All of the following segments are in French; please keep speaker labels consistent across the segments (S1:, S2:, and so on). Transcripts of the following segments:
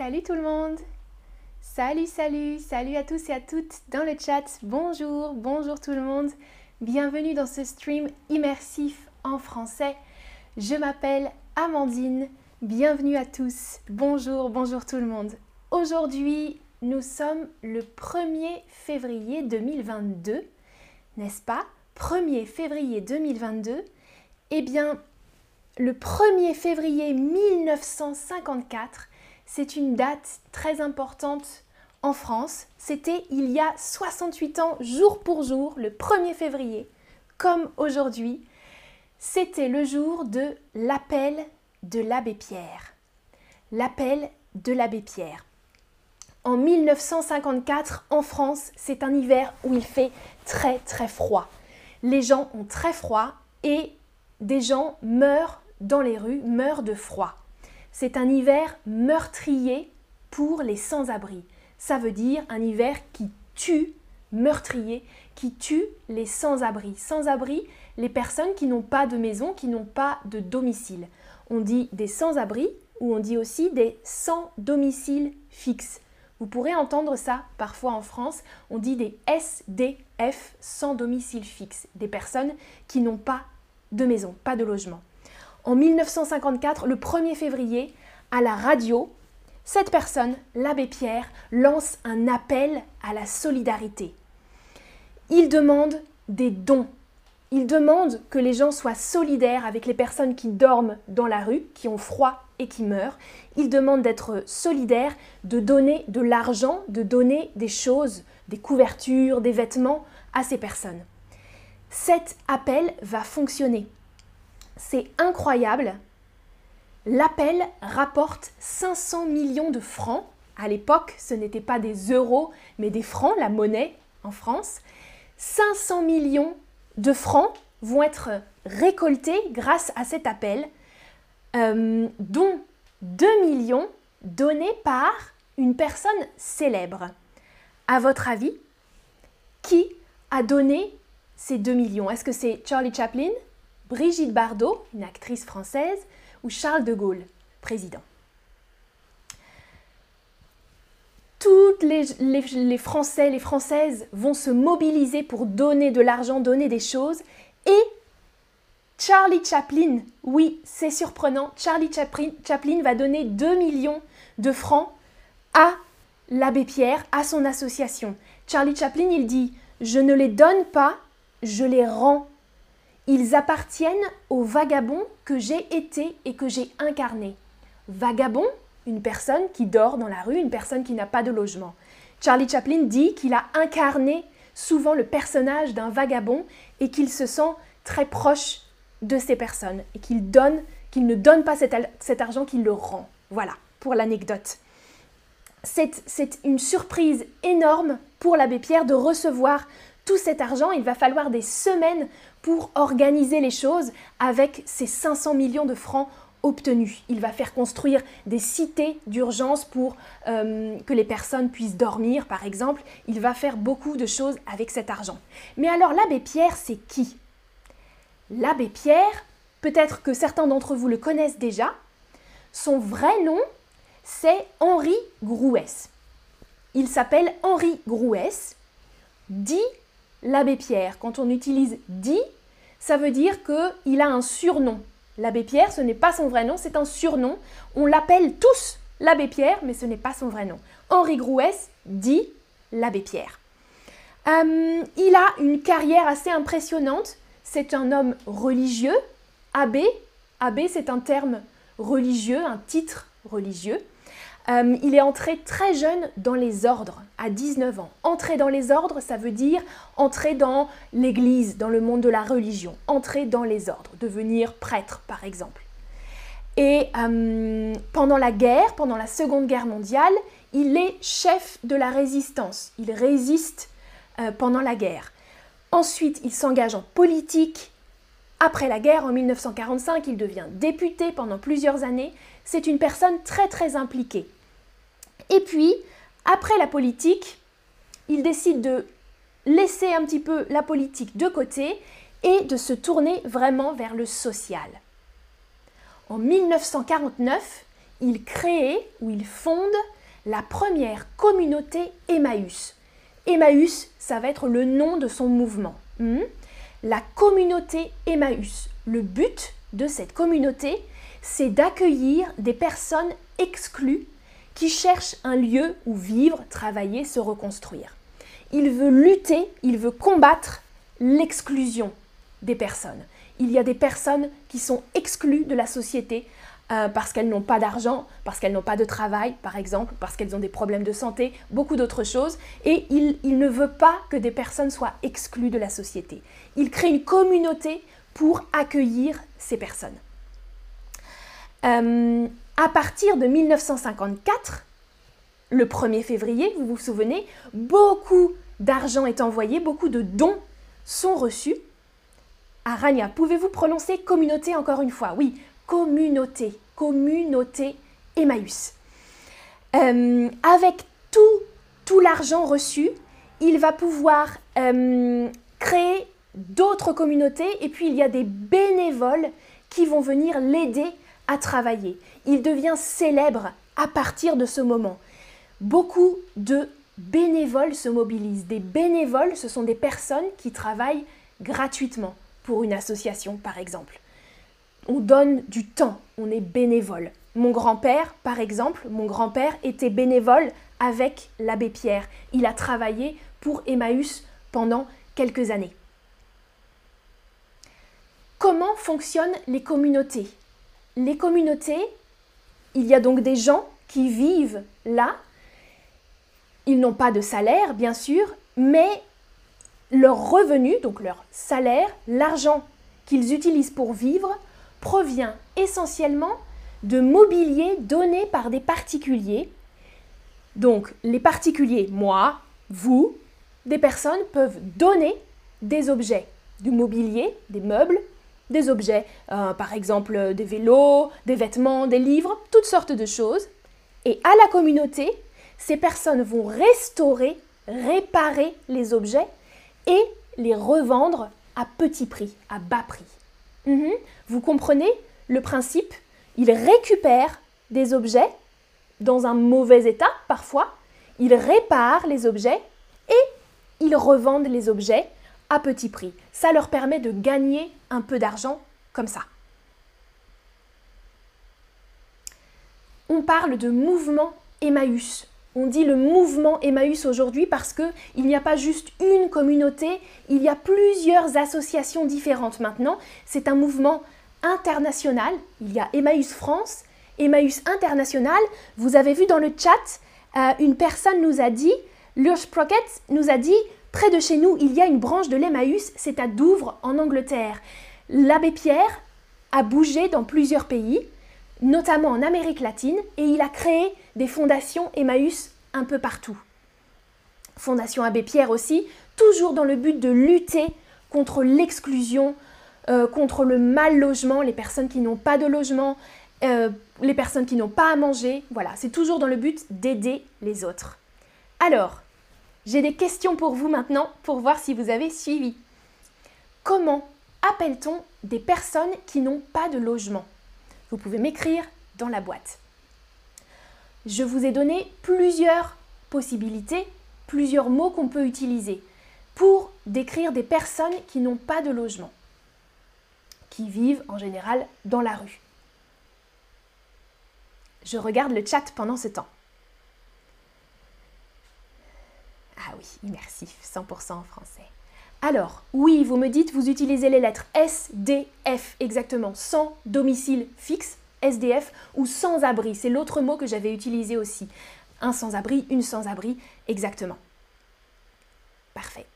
S1: Salut tout le monde Salut, salut, salut à tous et à toutes dans le chat. Bonjour, bonjour tout le monde. Bienvenue dans ce stream immersif en français. Je m'appelle Amandine. Bienvenue à tous. Bonjour, bonjour tout le monde. Aujourd'hui, nous sommes le 1er février 2022, n'est-ce pas? 1er février 2022. Eh bien, le 1er février 1954, c'est une date très importante en France. C'était il y a 68 ans, jour pour jour, le 1er février, comme aujourd'hui. C'était le jour de l'appel de l'abbé Pierre. L'appel de l'abbé Pierre. En 1954, en France, c'est un hiver où il fait très très froid. Les gens ont très froid et des gens meurent dans les rues, meurent de froid. C'est un hiver meurtrier pour les sans-abri. Ça veut dire un hiver qui tue, meurtrier, qui tue les sans-abri. Sans-abri, les personnes qui n'ont pas de maison, qui n'ont pas de domicile. On dit des sans-abri ou on dit aussi des sans domicile fixe. Vous pourrez entendre ça parfois en France. On dit des SDF sans domicile fixe, des personnes qui n'ont pas de maison, pas de logement. En 1954, le 1er février, à la radio, cette personne, l'abbé Pierre, lance un appel à la solidarité. Il demande des dons. Il demande que les gens soient solidaires avec les personnes qui dorment dans la rue, qui ont froid et qui meurent. Il demande d'être solidaires, de donner de l'argent, de donner des choses, des couvertures, des vêtements à ces personnes cet appel va fonctionner. C'est incroyable. L'appel rapporte 500 millions de francs. À l'époque, ce n'était pas des euros, mais des francs, la monnaie en France. 500 millions de francs vont être récoltés grâce à cet appel, euh, dont 2 millions donnés par une personne célèbre. À votre avis, qui a donné ces 2 millions? Est-ce que c'est Charlie Chaplin, Brigitte Bardot, une actrice française, ou Charles de Gaulle, président Toutes les, Français, les Françaises vont se mobiliser pour donner de l'argent, donner des choses. Et Charlie Chaplin, oui, c'est surprenant, Charlie Chaplin, Chaplin va donner 2 millions de francs à l'abbé Pierre, à son association. Charlie Chaplin, il dit, je ne les donne pas je les rends. Ils appartiennent au vagabond que j'ai été et que j'ai incarné. Vagabond, une personne qui dort dans la rue, une personne qui n'a pas de logement. Charlie Chaplin dit qu'il a incarné souvent le personnage d'un vagabond et qu'il se sent très proche de ces personnes et qu'il donne, qu'il ne donne pas cet, cet argent, qu'il le rend. Voilà, pour l'anecdote. C'est une surprise énorme pour l'abbé Pierre de recevoir tout cet argent, il va falloir des semaines pour organiser les choses avec ces 500 millions de francs obtenus. Il va faire construire des cités d'urgence pour euh, que les personnes puissent dormir, par exemple. Il va faire beaucoup de choses avec cet argent. Mais alors l'abbé Pierre, c'est qui? L'abbé Pierre, peut-être que certains d'entre vous le connaissent déjà, son vrai nom, c'est Henri Grouès. Il s'appelle Henri Grouès, dit l'abbé Pierre. Quand on utilise dit, ça veut dire qu'il a un surnom. L'abbé Pierre, ce n'est pas son vrai nom, c'est un surnom. On l'appelle tous l'abbé Pierre, mais ce n'est pas son vrai nom. Henri Grouès dit l'abbé Pierre. Euh, il a une carrière assez impressionnante. C'est un homme religieux. Abbé, abbé c'est un terme religieux, un titre religieux. Euh, il est entré très jeune dans les ordres, à 19 ans. Entrer dans les ordres, ça veut dire entrer dans l'Église, dans le monde de la religion, entrer dans les ordres, devenir prêtre par exemple. Et euh, pendant la guerre, pendant la Seconde Guerre mondiale, il est chef de la résistance. Il résiste euh, pendant la guerre. Ensuite, il s'engage en politique. Après la guerre, en 1945, il devient député pendant plusieurs années c'est une personne très très impliquée. Et puis, après la politique, il décide de laisser un petit peu la politique de côté et de se tourner vraiment vers le social. En 1949, il crée ou il fonde la première communauté Emmaüs. Emmaüs, ça va être le nom de son mouvement. Hmm? La communauté Emmaüs. Le but de cette communauté, c'est d'accueillir des personnes exclues qui cherchent un lieu où vivre, travailler, se reconstruire. Il veut lutter, il veut combattre l'exclusion des personnes. Il y a des personnes qui sont exclues de la société euh, parce qu'elles n'ont pas d'argent, parce qu'elles n'ont pas de travail, par exemple, parce qu'elles ont des problèmes de santé, beaucoup d'autres choses. Et il, ne veut pas que des personnes soient exclues de la société. Il crée une communauté pour accueillir ces personnes. Euh, à partir de 1954, le 1er février, vous vous souvenez, beaucoup d'argent est envoyé, beaucoup de dons sont reçus. Arania, pouvez-vous prononcer communauté encore une fois? Oui, communauté, communauté Emmaüs. Euh, avec tout, l'argent reçu, il va pouvoir euh, créer d'autres communautés et puis il y a des bénévoles qui vont venir l'aider travailler. Il devient célèbre à partir de ce moment. Beaucoup de bénévoles se mobilisent. Des bénévoles, ce sont des personnes qui travaillent gratuitement pour une association, par exemple on donne du temps, on est bénévole. Mon grand-père, par exemple, mon grand-père était bénévole avec l'abbé Pierre. Il a travaillé pour Emmaüs pendant quelques années. Comment fonctionnent les communautés? Les communautés, il y a donc des gens qui vivent là. Ils n'ont pas de salaire, bien sûr, mais leur revenu, donc leur salaire, l'argent qu'ils utilisent pour vivre, provient essentiellement de mobilier donné par des particuliers. Donc les particuliers, moi, vous, des personnes peuvent donner des objets, du mobilier, des meubles, des objets, euh, par exemple des vélos, des vêtements, des livres, toutes sortes de choses. Et à la communauté, ces personnes vont restaurer, réparer les objets et les revendre à petit prix, à bas prix. Mhm. Vous comprenez le principe? Il récupère des objets dans un mauvais état parfois, il répare les objets et ils revendent les objets à petit prix. Ça leur permet de gagner un peu d'argent comme ça. On parle de mouvement Emmaüs. On dit le mouvement Emmaüs aujourd'hui parce qu'il n'y a pas juste une communauté, il y a plusieurs associations différentes maintenant. C'est un mouvement international. Il y a Emmaüs France, Emmaüs International. Vous avez vu dans le chat, euh, une personne nous a dit, Lurch Procket nous a dit, près de chez nous, il y a une branche de l'Emmaüs, c'est à Douvres, en Angleterre. L'abbé Pierre a bougé dans plusieurs pays notamment en Amérique latine, et il a créé des fondations Emmaüs un peu partout. Fondation Abbé Pierre aussi, toujours dans le but de lutter contre l'exclusion, euh, contre le mal logement, les personnes qui n'ont pas de logement, euh, les personnes qui n'ont pas à manger. Voilà, c'est toujours dans le but d'aider les autres. Alors, j'ai des questions pour vous maintenant pour voir si vous avez suivi. Comment appelle-t-on des personnes qui n'ont pas de logement? Vous pouvez m'écrire dans la boîte. Je vous ai donné plusieurs possibilités, plusieurs mots qu'on peut utiliser pour décrire des personnes qui n'ont pas de logement, qui vivent en général dans la rue. Je regarde le chat pendant ce temps. Ah oui, immersif, 100% en français. Alors, oui, vous me dites, vous utilisez les lettres SDF, exactement, sans domicile fixe, SDF, ou sans abri. C'est l'autre mot que j'avais utilisé aussi. Un sans-abri, une sans-abri, exactement. Parfait.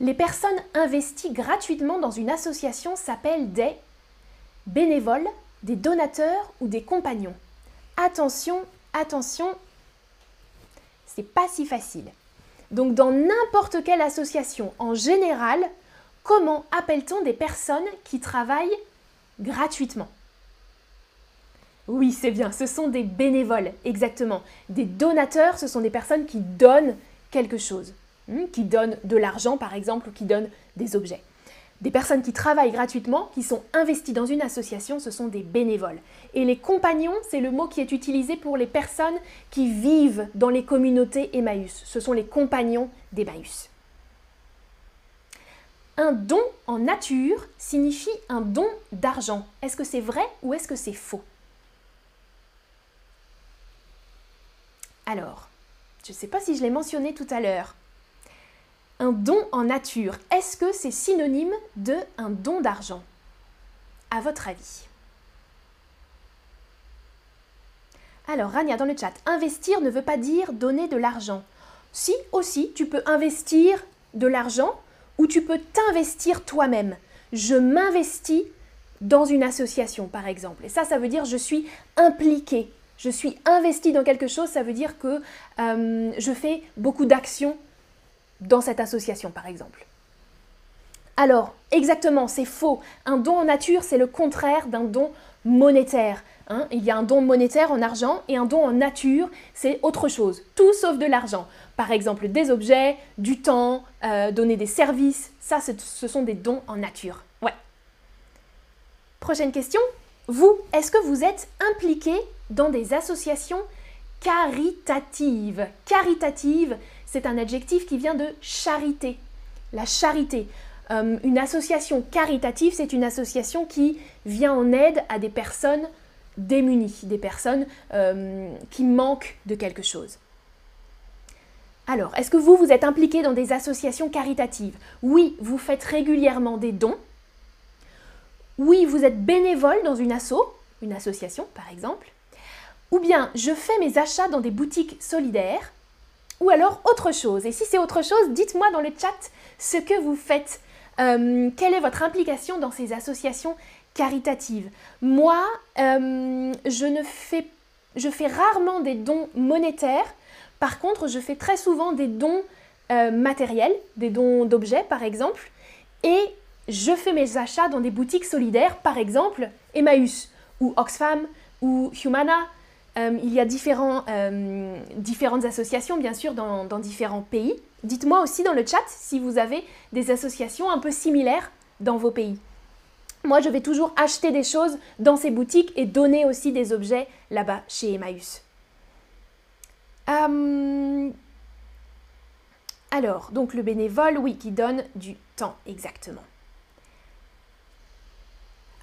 S1: Les personnes investies gratuitement dans une association s'appellent des bénévoles, des donateurs ou des compagnons. Attention, attention, c'est pas si facile. Donc dans n'importe quelle association en général, comment appelle-t-on des personnes qui travaillent gratuitement? Oui, c'est bien, ce sont des bénévoles, exactement. Des donateurs, ce sont des personnes qui donnent quelque chose, hmm, qui donnent de l'argent par exemple ou qui donnent des objets. Des personnes qui travaillent gratuitement, qui sont investies dans une association, ce sont des bénévoles. Et les compagnons, c'est le mot qui est utilisé pour les personnes qui vivent dans les communautés Emmaüs. Ce sont les compagnons d'Emmaüs. Un don en nature signifie un don d'argent. Est-ce que c'est vrai ou est-ce que c'est faux? Alors, je ne sais pas si je l'ai mentionné tout à l'heure, un don en nature, est-ce que c'est synonyme de un don d'argent? À votre avis Alors, Rania dans le chat, investir ne veut pas dire donner de l'argent. Si, aussi, tu peux investir de l'argent ou tu peux t'investir toi-même. Je m'investis dans une association, par exemple. Et ça, ça veut dire je suis impliqué. Je suis investi dans quelque chose, ça veut dire que euh, je fais beaucoup d'actions dans cette association, par exemple. Alors, exactement, c'est faux. Un don en nature, c'est le contraire d'un don monétaire. Hein. Il y a un don monétaire en argent et un don en nature, c'est autre chose. Tout sauf de l'argent. Par exemple, des objets, du temps, euh, donner des services. Ça, ce sont des dons en nature. Ouais. Prochaine question. Vous, est-ce que vous êtes impliqué dans des associations caritatives? Caritatives, c'est un adjectif qui vient de charité. La charité. Euh, une association caritative, c'est une association qui vient en aide à des personnes démunies, des personnes euh, qui manquent de quelque chose. Alors, est-ce que vous, vous êtes impliqué dans des associations caritatives? Oui, vous faites régulièrement des dons. Oui, vous êtes bénévole dans une asso, une association par exemple. Ou bien, je fais mes achats dans des boutiques solidaires ou alors autre chose. Et si c'est autre chose, dites-moi dans le chat ce que vous faites. Euh, quelle est votre implication dans ces associations caritatives? Moi, euh, je ne fais, je fais rarement des dons monétaires. Par contre, je fais très souvent des dons euh, matériels, des dons d'objets par exemple. Et je fais mes achats dans des boutiques solidaires, par exemple Emmaüs ou Oxfam ou Humana euh, il y a euh, différentes associations, bien sûr, dans, différents pays. Dites-moi aussi dans le chat si vous avez des associations un peu similaires dans vos pays. Moi, je vais toujours acheter des choses dans ces boutiques et donner aussi des objets là-bas chez Emmaüs. Euh, alors, donc le bénévole, oui, qui donne du temps, exactement.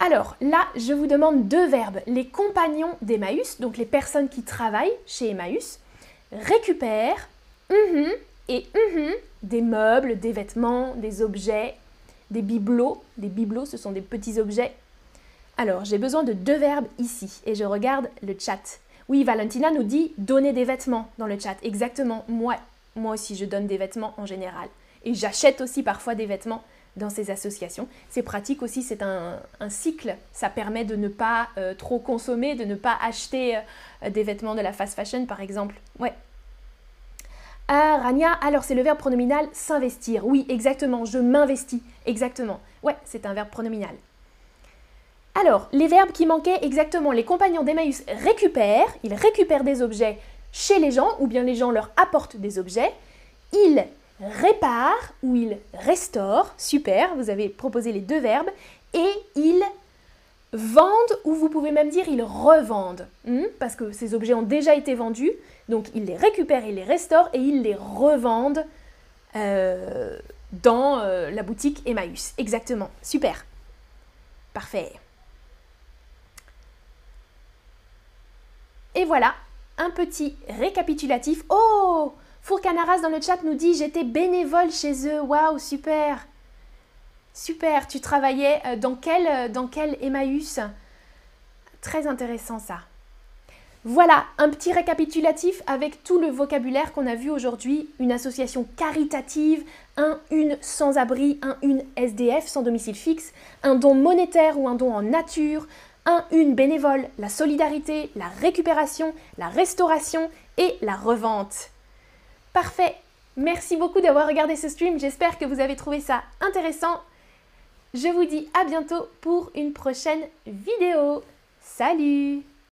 S1: Alors là, je vous demande deux verbes. Les compagnons d'Emmaüs, donc les personnes qui travaillent chez Emmaüs, récupèrent et des meubles, des vêtements, des objets, des bibelots. Des bibelots, ce sont des petits objets. Alors, j'ai besoin de deux verbes ici et je regarde le chat. Oui, Valentina nous dit donner des vêtements dans le chat. Exactement, moi, moi aussi, je donne des vêtements en général. Et j'achète aussi parfois des vêtements dans ces associations. C'est pratique aussi, c'est un, cycle. Ça permet de ne pas euh, trop consommer, de ne pas acheter euh, des vêtements de la fast fashion par exemple. Ouais. Ah, Rania, alors c'est le verbe pronominal s'investir. Oui, exactement, je m'investis. Exactement. Ouais, c'est un verbe pronominal. Alors, les verbes qui manquaient exactement, les compagnons d'Emmaüs récupèrent, ils récupèrent des objets chez les gens, ou bien les gens leur apportent des objets. Ils répare ou il restaure, super, vous avez proposé les deux verbes, et ils vendent ou vous pouvez même dire ils revendent, hmm, parce que ces objets ont déjà été vendus, donc ils les récupèrent, ils les restaurent et ils les revendent euh, dans euh, la boutique Emmaüs. Exactement, super, parfait. Et voilà, un petit récapitulatif. Oh Fourcanaras dans le chat nous dit J'étais bénévole chez eux. Waouh, super Super, tu travaillais euh, dans quel, euh, dans quel Emmaüs? Très intéressant ça. Voilà, un petit récapitulatif avec tout le vocabulaire qu'on a vu aujourd'hui. Une association caritative, un, une sans-abri, un, une SDF, sans domicile fixe, un don monétaire ou un don en nature, un, une bénévole, la solidarité, la récupération, la restauration et la revente. Parfait. Merci beaucoup d'avoir regardé ce stream. J'espère que vous avez trouvé ça intéressant. Je vous dis à bientôt pour une prochaine vidéo. Salut